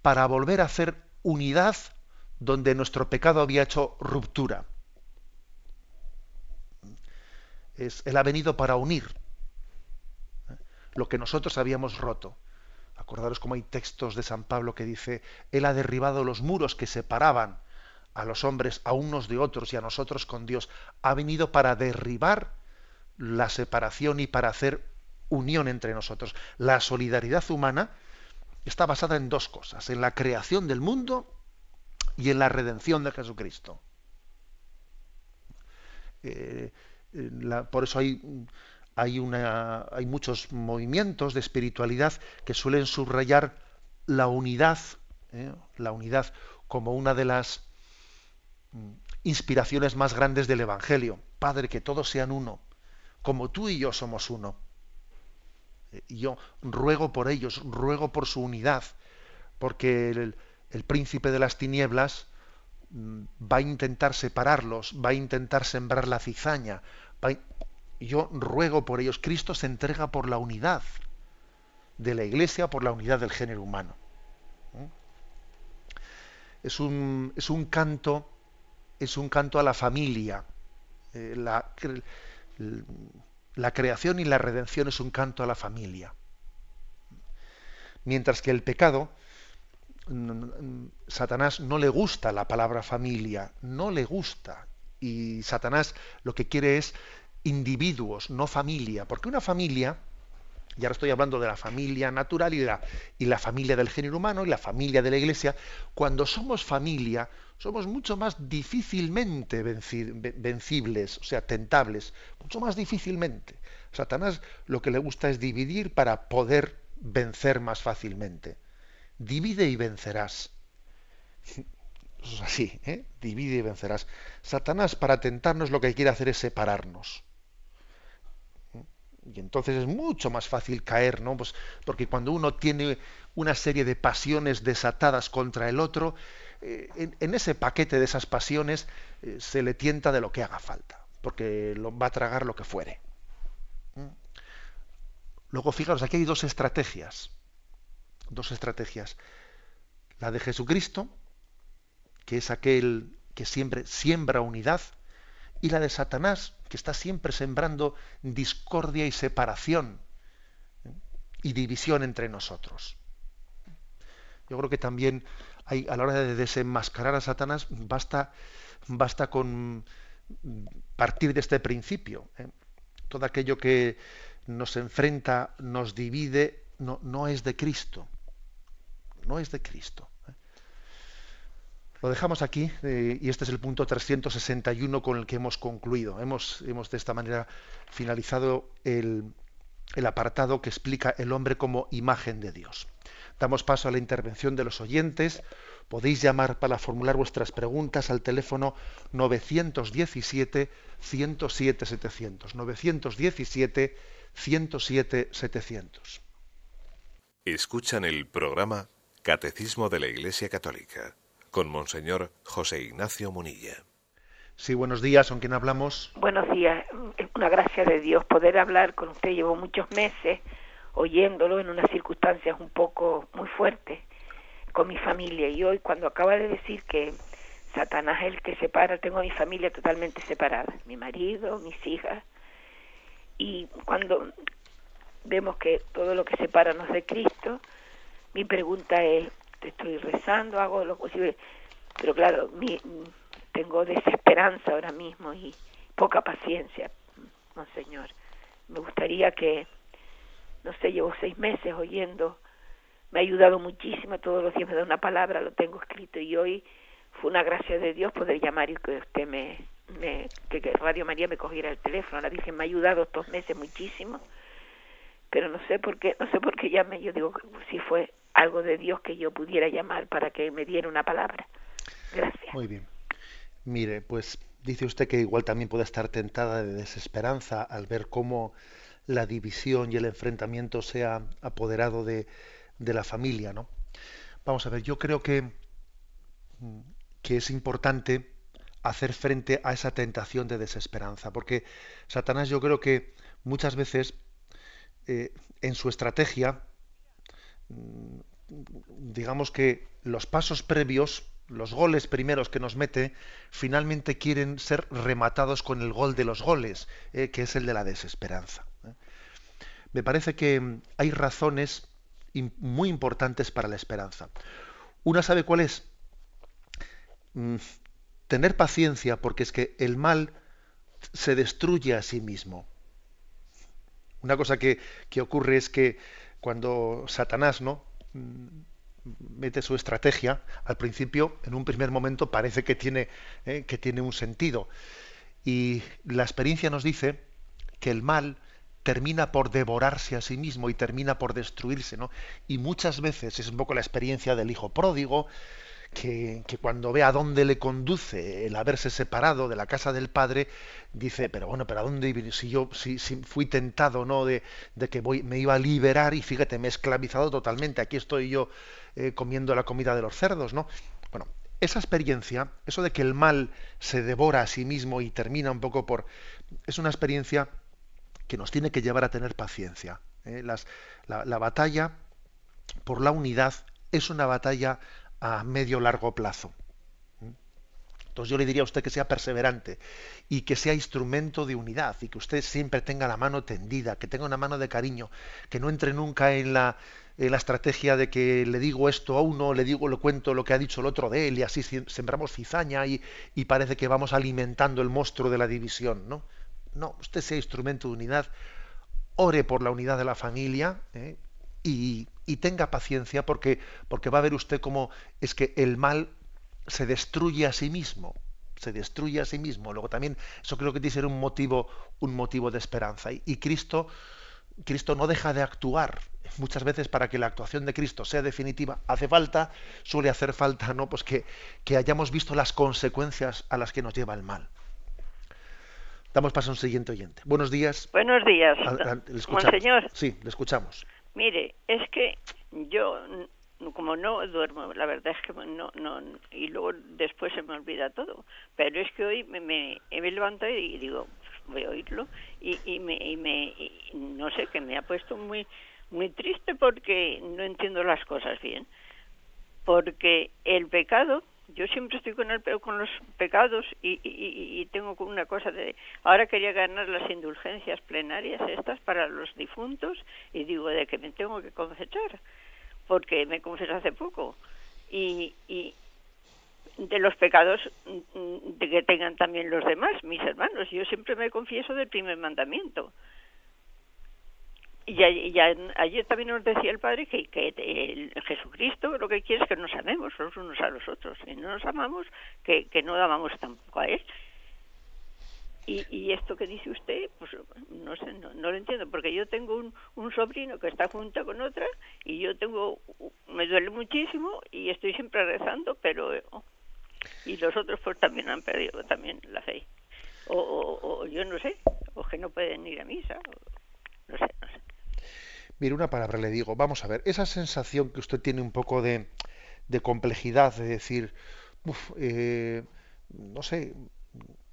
para volver a hacer unidad donde nuestro pecado había hecho ruptura. Es, él ha venido para unir ¿eh? lo que nosotros habíamos roto. Acordaros cómo hay textos de San Pablo que dice, Él ha derribado los muros que separaban a los hombres a unos de otros y a nosotros con Dios. Ha venido para derribar la separación y para hacer unión entre nosotros. La solidaridad humana está basada en dos cosas, en la creación del mundo y en la redención de Jesucristo. Eh, por eso hay, hay, una, hay muchos movimientos de espiritualidad que suelen subrayar la unidad, ¿eh? la unidad como una de las mm, inspiraciones más grandes del Evangelio. Padre, que todos sean uno, como tú y yo somos uno. Y yo ruego por ellos, ruego por su unidad, porque el, príncipe de las tinieblas va a intentar separarlos, va a intentar sembrar la cizaña. y yo ruego por ellos. Cristo se entrega por la unidad de la Iglesia, por la unidad del género humano. ¿Mm? Es un, canto, es un canto a la familia. Eh, la creación y la redención es un canto a la familia. Mientras que el pecado, Satanás no le gusta la palabra familia, no le gusta. Y Satanás lo que quiere es individuos, no familia. Porque una familia, y ahora estoy hablando de la familia natural y, la, y la familia del género humano y la familia de la iglesia, cuando somos familia, somos mucho más difícilmente vencibles, o sea, tentables, mucho más difícilmente. Satanás lo que le gusta es dividir para poder vencer más fácilmente. Divide y vencerás. es así, ¿eh? divide y vencerás. Satanás para tentarnos lo que quiere hacer es separarnos. Y entonces es mucho más fácil caer, ¿no? Pues porque cuando uno tiene una serie de pasiones desatadas contra el otro, eh, en, ese paquete de esas pasiones eh, se le tienta de lo que haga falta, porque lo, va a tragar lo que fuere. ¿Mm? Luego, fijaros, aquí hay dos estrategias. Dos estrategias. La de Jesucristo, que es aquel que siempre siembra unidad, y la de Satanás, que está siempre sembrando discordia y separación ¿eh? y división entre nosotros. Yo creo que también a la hora de desenmascarar a Satanás basta, basta con partir de este principio. ¿eh? Todo aquello que nos enfrenta, nos divide, no, no es de Cristo. No es de Cristo. ¿eh? Lo dejamos aquí eh, y este es el punto 361 con el que hemos concluido. Hemos, hemos de esta manera finalizado el, el apartado que explica el hombre como imagen de Dios. Damos paso a la intervención de los oyentes. Podéis llamar para formular vuestras preguntas al teléfono 917 107 700. 917 107 700. Escuchan el programa Catecismo de la Iglesia Católica con Monseñor José Ignacio Munilla. Sí, buenos días, ¿con quién hablamos? Buenos días, es una gracia de Dios poder hablar con usted. Llevo muchos meses oyéndolo en unas circunstancias un poco muy fuertes con mi familia. Y hoy cuando acaba de decir que Satanás es el que separa, tengo a mi familia totalmente separada, mi marido, mis hijas. Y cuando vemos que todo lo que separa no es de Cristo, mi pregunta es, estoy rezando, hago lo posible, pero claro, mi, tengo desesperanza ahora mismo y poca paciencia, Monseñor. Me gustaría que no sé, llevo seis meses oyendo, me ha ayudado muchísimo, todos los días me da una palabra, lo tengo escrito y hoy fue una gracia de Dios poder llamar y que usted me, me que, Radio María me cogiera el teléfono, la Virgen me ha ayudado estos meses muchísimo, pero no sé por qué, no sé por qué llamé, yo digo si fue algo de Dios que yo pudiera llamar para que me diera una palabra. Gracias. Muy bien. Mire, pues dice usted que igual también puede estar tentada de desesperanza al ver cómo la división y el enfrentamiento se ha apoderado de, la familia, ¿no? Vamos a ver, yo creo que, que es importante hacer frente a esa tentación de desesperanza, porque Satanás yo creo que muchas veces eh, en su estrategia, mm, digamos que los pasos previos, los goles primeros que nos mete, finalmente quieren ser rematados con el gol de los goles, eh, que es el de la desesperanza me parece que hay razones muy importantes para la esperanza. Una sabe cuál es. Mm, tener paciencia porque es que el mal se destruye a sí mismo. Una cosa que, ocurre es que cuando Satanás ¿no? Mm, mete su estrategia, al principio, en un primer momento, parece que tiene, eh, que tiene un sentido. Y la experiencia nos dice que el mal termina por devorarse a sí mismo y termina por destruirse, ¿no? Y muchas veces es un poco la experiencia del hijo pródigo, que, cuando ve a dónde le conduce el haberse separado de la casa del padre, dice, pero bueno, pero ¿a dónde si yo si, fui tentado no de, que voy, me iba a liberar y fíjate, me he esclavizado totalmente, aquí estoy yo eh, comiendo la comida de los cerdos, ¿no? Bueno, esa experiencia, eso de que el mal se devora a sí mismo y termina un poco por... es una experiencia que nos tiene que llevar a tener paciencia. ¿eh? la, batalla por la unidad es una batalla a medio largo plazo. Entonces yo le diría a usted que sea perseverante y que sea instrumento de unidad y que usted siempre tenga la mano tendida, que tenga una mano de cariño, que no entre nunca en la, la estrategia de que le digo esto a uno, le digo, le cuento lo que ha dicho el otro de él y así sembramos cizaña y, y parece que vamos alimentando el monstruo de la división, ¿no? No, usted sea instrumento de unidad, ore por la unidad de la familia ¿eh? Y, tenga paciencia porque, porque va a ver usted cómo es que el mal se destruye a sí mismo se destruye a sí mismo. Luego también eso creo que tiene que ser un motivo, un motivo de esperanza. Y, Cristo, Cristo no deja de actuar. Muchas veces para que la actuación de Cristo sea definitiva, hace falta, suele hacer falta, ¿no? Pues que, que hayamos visto las consecuencias a las que nos lleva el mal. Damos paso a un siguiente oyente. Buenos días. Buenos días. Le escuchamos. Monseñor. Sí, le escuchamos. Mire, es que yo, como no duermo, la verdad es que no, no, y luego después se me olvida todo. Pero es que hoy me, me, me levanto y digo, voy a oírlo, y, y me, y me y no sé, que me ha puesto muy, muy triste porque no entiendo las cosas bien. Porque el pecado, yo siempre estoy con, el, con los pecados y, y, y- tengo una cosa de, ahora quería ganar las indulgencias plenarias estas para los difuntos y digo de que me tengo que confesar, porque me confesé hace poco. Y, y de los pecados mm, de que tengan también los demás, mis hermanos. Yo siempre me confieso del primer mandamiento. Y y ayer también nos decía el Padre que, que Jesucristo lo que quiere es que nos amemos los unos a los otros. Si no nos amamos, que, que no amamos tampoco a Él. Y, y esto que dice usted, pues no sé, no, no lo entiendo, porque yo tengo un, un sobrino que está junto con otra y yo tengo, me duele muchísimo y estoy siempre rezando, pero y los otros pues también han perdido también la fe. O, o, o yo no sé, o que no pueden ir a misa, o, no sé, no sé. Mire, una palabra le digo. Vamos a ver, esa sensación que usted tiene un poco de, de complejidad, de decir, eh, no sé,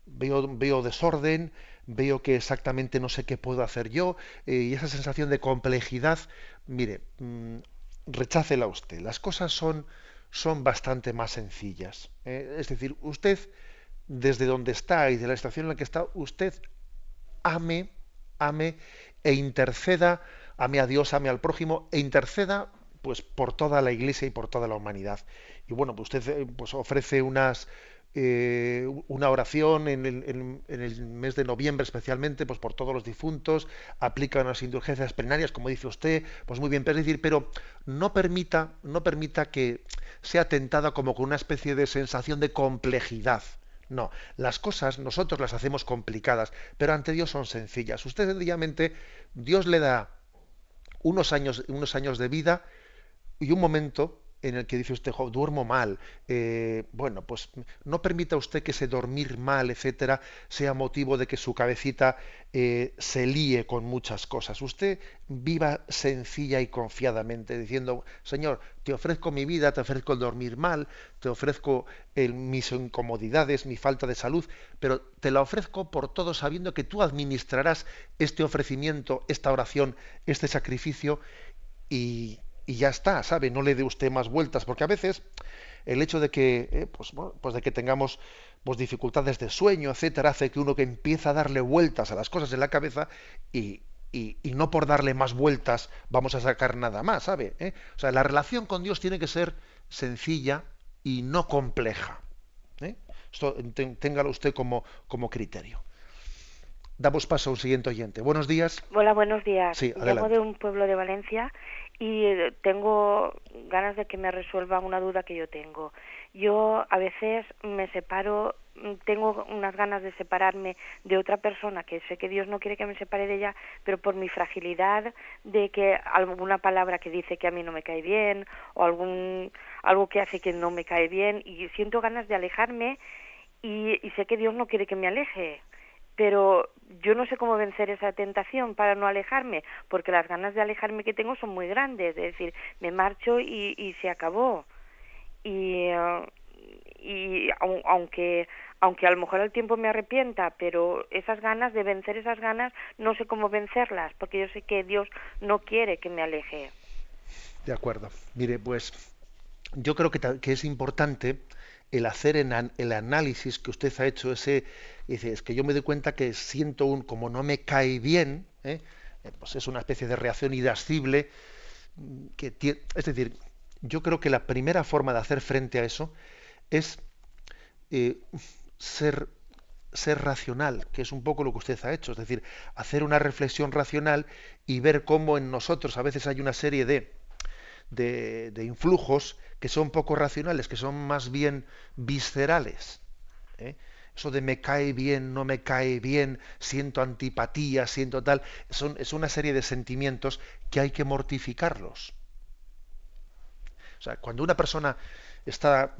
veo, desorden, veo que exactamente no sé qué puedo hacer yo, eh, y esa sensación de complejidad, mire, mm, rechácela usted. Las cosas son, son bastante más sencillas. ¿eh? Es decir, usted, desde donde está y de la estación en la que está, usted ame, ame e interceda, ame a Dios, ame al prójimo e interceda pues por toda la iglesia y por toda la humanidad. Y bueno, pues usted eh, pues ofrece unas eh, una oración en el, en- el mes de noviembre especialmente, pues por todos los difuntos, aplica unas indulgencias plenarias, como dice usted, pues muy bien, pero decir, pero no permita, no permita que sea tentada como con una especie de sensación de complejidad. No, las cosas nosotros las hacemos complicadas, pero ante Dios son sencillas. Usted sencillamente, Dios le da unos años, unos años de vida y un momento en el que dice usted, "Jo, duermo mal, eh, bueno, pues no permita usted que ese dormir mal, etcétera, sea motivo de que su cabecita eh, se líe con muchas cosas. Usted viva sencilla y confiadamente, diciendo, Señor, te ofrezco mi vida, te ofrezco el dormir mal, te ofrezco el- mis incomodidades, mi falta de salud, pero te la ofrezco por todo sabiendo que tú administrarás este ofrecimiento, esta oración, este sacrificio y, y ya está, ¿sabe? No le dé usted más vueltas, porque a veces el hecho de que, eh, pues, bueno, pues de que tengamos pues, dificultades de sueño, etcétera, hace que uno que empieza a darle vueltas a las cosas en la cabeza y, y- y no por darle más vueltas vamos a sacar nada más, ¿sabe? ¿Eh? O sea, la relación con Dios tiene que ser sencilla y no compleja. ¿eh? Esto ten- téngalo usted como, como criterio. Damos paso a un siguiente oyente. Buenos días. Hola, buenos días. Sí, Llamo de un pueblo de Valencia y eh, tengo ganas de que me resuelva una duda que yo tengo. Yo a veces me separo, mm, tengo unas ganas de separarme de otra persona que sé que Dios no quiere que me separe de ella, pero por mi fragilidad de que alguna palabra que dice que a mí no me cae bien o algún algo que hace que no me cae bien y siento ganas de alejarme y, y sé que Dios no quiere que me aleje pero yo no sé cómo vencer esa tentación para no alejarme, porque las ganas de alejarme que tengo son muy grandes, es decir, me marcho y, y se acabó. Y, eh, y au- aunque aunque a lo mejor al tiempo me arrepienta, pero esas ganas de vencer esas ganas no sé cómo vencerlas, porque yo sé que Dios no quiere que me aleje. De acuerdo. Mire, pues yo creo que, que es importante el hacer en an- el análisis que usted ha hecho, ese, dice, es que yo me doy cuenta que siento un, como no me cae bien, ¿eh? Eh, pues es una especie de reacción irascible, mm, que tie- es decir, yo creo que la primera forma de hacer frente a eso es eh, ser ser racional, que es un poco lo que usted ha hecho, es decir, hacer una reflexión racional y ver cómo en nosotros a veces hay una serie de, de, influjos que son poco racionales, que son más bien viscerales. ¿eh? Eso de me cae bien, no me cae bien, siento antipatía, siento tal, son, es una serie de sentimientos que hay que mortificarlos. O sea, cuando una persona está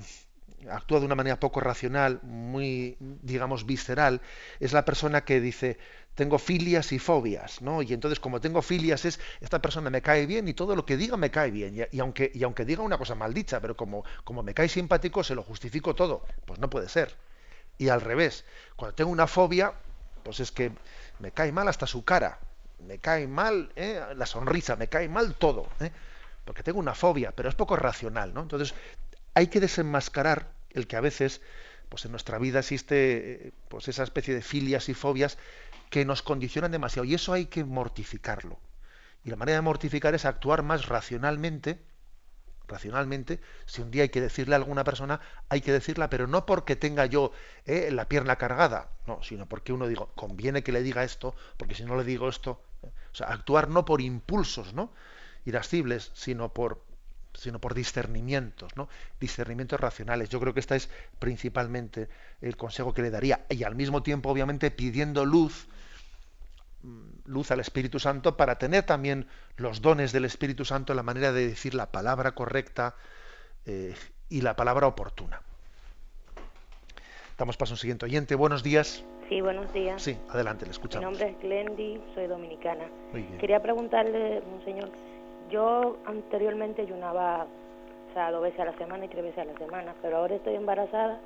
actúa de una manera poco racional, muy, digamos, visceral, es la persona que dice, tengo filias y fobias, ¿no? Y entonces, como tengo filias, es, esta persona me cae bien y todo lo que diga me cae bien. Y, aunque, y aunque diga una cosa maldicha, pero como, como me cae simpático, se lo justifico todo. Pues no puede ser. Y al revés, cuando tengo una fobia, pues es que me cae mal hasta su cara, me cae mal ¿eh? la sonrisa, me cae mal todo, ¿eh? porque tengo una fobia, pero es poco racional, ¿no? Entonces, hay que desenmascarar el que a veces pues en nuestra vida existe eh, pues esa especie de filias y fobias que nos condicionan demasiado y eso hay que mortificarlo. Y la manera de mortificar es actuar más racionalmente, racionalmente, si un día hay que decirle a alguna persona, hay que decirla, pero no porque tenga yo eh, la pierna cargada, no, sino porque uno digo, conviene que le diga esto, porque si no le digo esto, eh, o sea, actuar no por impulsos, ¿no? irascibles, sino por sino por discernimientos, ¿no? Discernimientos racionales. Yo creo que este es principalmente el consejo que le daría. Y al mismo tiempo, obviamente, pidiendo luz, luz al Espíritu Santo para tener también los dones del Espíritu Santo la manera de decir la palabra correcta eh, y la palabra oportuna. Damos paso a un siguiente oyente. Buenos días. Sí, buenos días. Sí, adelante, le escuchamos. Mi nombre es Glendy, soy dominicana. Quería preguntarle, señor, yo anteriormente ayunaba, o sea, dos veces a la semana y tres veces a la semana, pero ahora estoy embarazada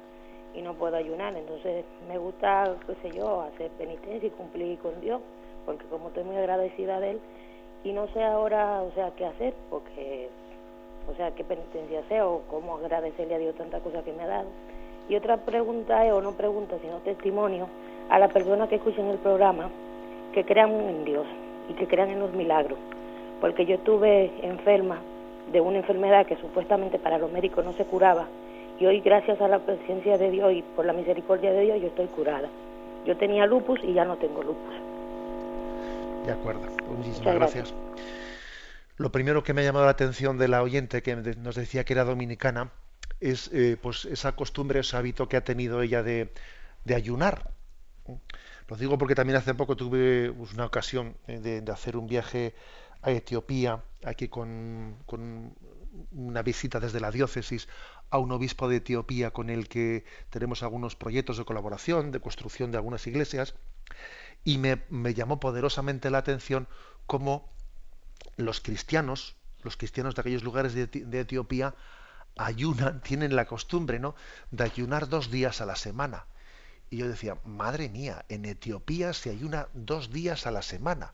y no puedo ayunar, entonces me gusta, qué sé yo, hacer penitencia y cumplir con Dios, porque como estoy muy agradecida de Él, y no sé ahora, o sea, qué hacer, porque, o sea, qué penitencia hacer o cómo agradecerle a Dios tantas cosas que me ha dado. Y otra pregunta es, o no pregunta, sino testimonio, a las personas que escuchen el programa, que crean en Dios y que crean en los milagros porque yo estuve enferma de una enfermedad que supuestamente para los médicos no se curaba y hoy gracias a la presencia de Dios y por la misericordia de Dios yo estoy curada. Yo tenía lupus y ya no tengo lupus. De acuerdo, muchísimas gracias. Lo primero que me ha llamado la atención de la oyente que nos decía que era dominicana es eh, pues esa costumbre, ese hábito que ha tenido ella de, ayunar. Lo digo porque también hace poco tuve pues, una ocasión eh, de hacer un viaje a Etiopía, aquí con, una visita desde la diócesis a un obispo de Etiopía con el que tenemos algunos proyectos de colaboración, de construcción de algunas iglesias, y me, llamó poderosamente la atención cómo los cristianos, los cristianos de aquellos lugares de, Etiopía, ayunan, tienen la costumbre, ¿no?, de ayunar dos días a la semana. Y yo decía, madre mía, en Etiopía se ayuna dos días a la semana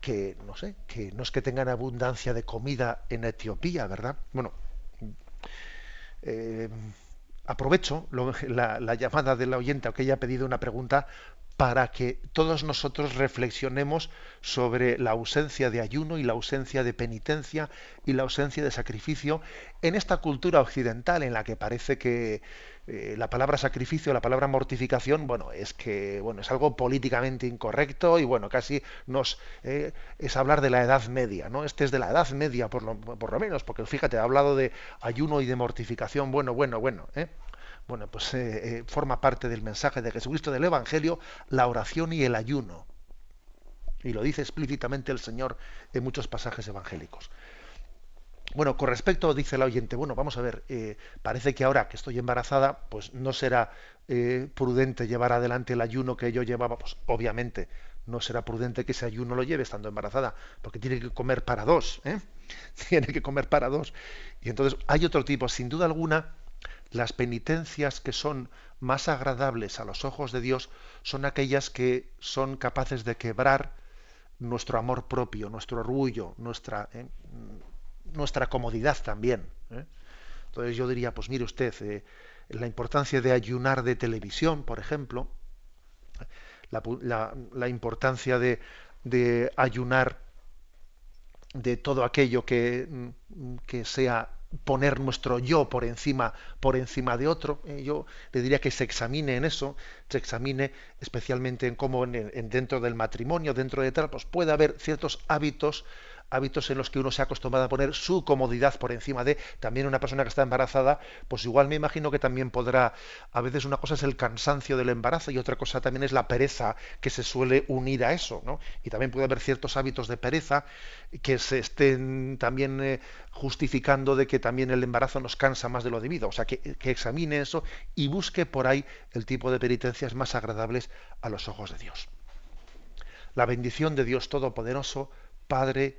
que no sé, que no es que tengan abundancia de comida en Etiopía, ¿verdad? Bueno, eh, aprovecho la, la, llamada de la oyente que ella ha pedido una pregunta para que todos nosotros reflexionemos sobre la ausencia de ayuno y la ausencia de penitencia y la ausencia de sacrificio en esta cultura occidental en la que parece que eh, la palabra sacrificio, la palabra mortificación, bueno, es que bueno, es algo políticamente incorrecto y bueno, casi nos eh, es hablar de la Edad Media, ¿no? Este es de la Edad Media por lo, por lo menos, porque fíjate, ha hablado de ayuno y de mortificación, bueno, bueno, bueno, ¿eh? Bueno, pues eh, eh, forma parte del mensaje de Jesucristo del Evangelio la oración y el ayuno. Y lo dice explícitamente el Señor en muchos pasajes evangélicos. Bueno, con respecto, dice la oyente, bueno, vamos a ver, eh, parece que ahora que estoy embarazada, pues no será prudente llevar adelante el ayuno que yo llevaba, pues obviamente no será prudente que ese ayuno lo lleve estando embarazada, porque tiene que comer para dos, tiene que comer para dos. Y entonces hay otro tipo, sin duda alguna, las penitencias que son más agradables a los ojos de Dios son aquellas que son capaces de quebrar nuestro amor propio, nuestro orgullo, nuestra, eh, nuestra comodidad también. ¿eh? Entonces yo diría, pues mire usted, eh, la importancia de ayunar de televisión, por ejemplo, la, importancia de, de, ayunar de todo aquello que, que sea poner nuestro yo por encima por encima de otro. Eh, yo le diría que se examine en eso se examine especialmente en cómo en, dentro del matrimonio dentro de tal pues puede haber ciertos hábitos hábitos en los que uno se ha acostumbrado a poner su comodidad por encima de también una persona que está embarazada, pues igual me imagino que también podrá, a veces una cosa es el cansancio del embarazo y otra cosa también es la pereza que se suele unir a eso, ¿no? Y también puede haber ciertos hábitos de pereza que se estén también eh, justificando de que también el embarazo nos cansa más de lo debido. O sea, que, que examine eso y busque por ahí el tipo de penitencias más agradables a los ojos de Dios. La bendición de Dios Todopoderoso, Padre,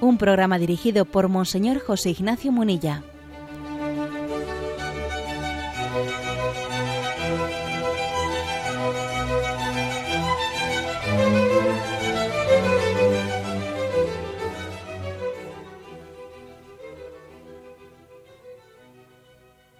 un programa dirigido por Monseñor José Ignacio Munilla.